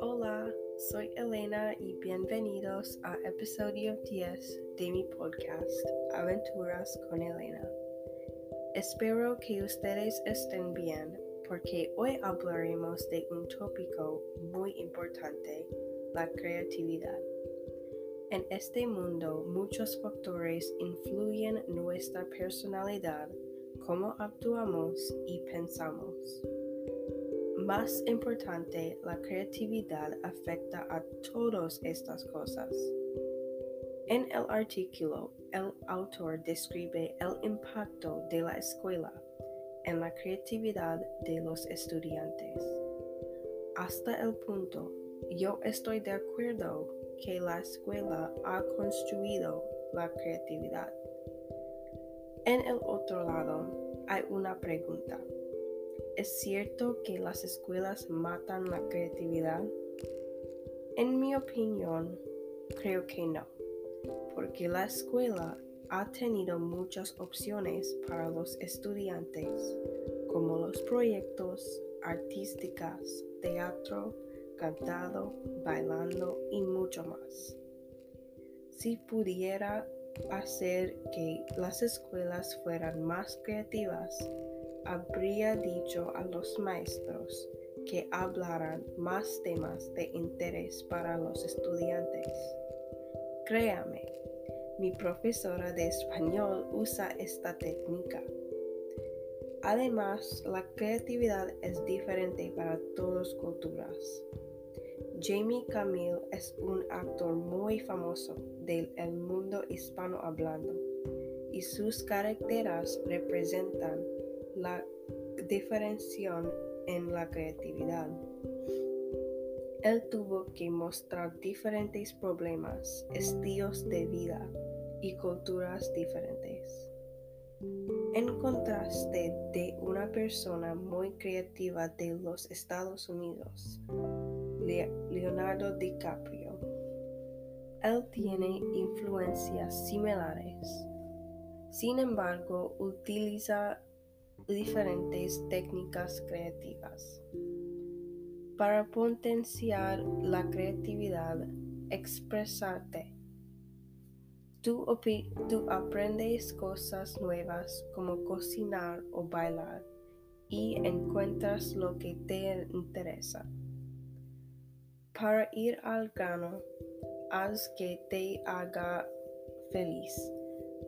Hola, soy Elena y bienvenidos a episodio 10 de mi podcast Aventuras con Elena. Espero que ustedes estén bien porque hoy hablaremos de un tópico muy importante, la creatividad. En este mundo muchos factores influyen en nuestra personalidad, cómo actuamos y pensamos. Más importante, la creatividad afecta a todas estas cosas. En el artículo, el autor describe el impacto de la escuela en la creatividad de los estudiantes. Hasta el punto, yo estoy de acuerdo que la escuela ha construido la creatividad. En el otro lado, hay una pregunta. ¿Es cierto que las escuelas matan la creatividad? En mi opinión, creo que no, porque la escuela ha tenido muchas opciones para los estudiantes, como los proyectos artísticos, teatro, cantado, bailando y mucho más. Si pudiera hacer que las escuelas fueran más creativas, habría dicho a los maestros que hablaran más temas de interés para los estudiantes. Créame, mi profesora de español usa esta técnica. Además, la creatividad es diferente para todas culturas. Jamie Camille es un actor muy famoso del mundo hispanohablando y sus caracteres representan la diferencia en la creatividad. Él tuvo que mostrar diferentes problemas, estilos de vida y culturas diferentes. En contraste de una persona muy creativa de los Estados Unidos, Leonardo DiCaprio. Él tiene influencias similares. Sin embargo, utiliza diferentes técnicas creativas. Para potenciar la creatividad, expresarte. Tú, tú, aprendes cosas nuevas como cocinar o bailar y encuentras lo que te interesa. Para ir al grano, haz que te haga feliz.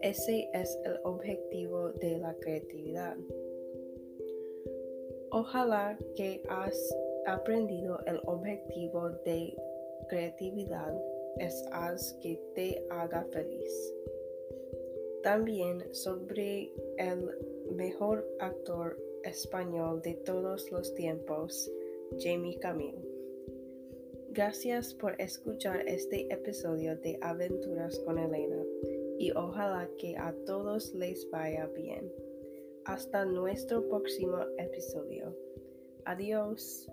Ese es el objetivo de la creatividad. Ojalá que has aprendido el objetivo de creatividad es haz que te haga feliz. También sobre el mejor actor español de todos los tiempos, Jamie Camille. Gracias por escuchar este episodio de Aventuras con Elena y ojalá que a todos les vaya bien. Hasta nuestro próximo episodio. Adiós.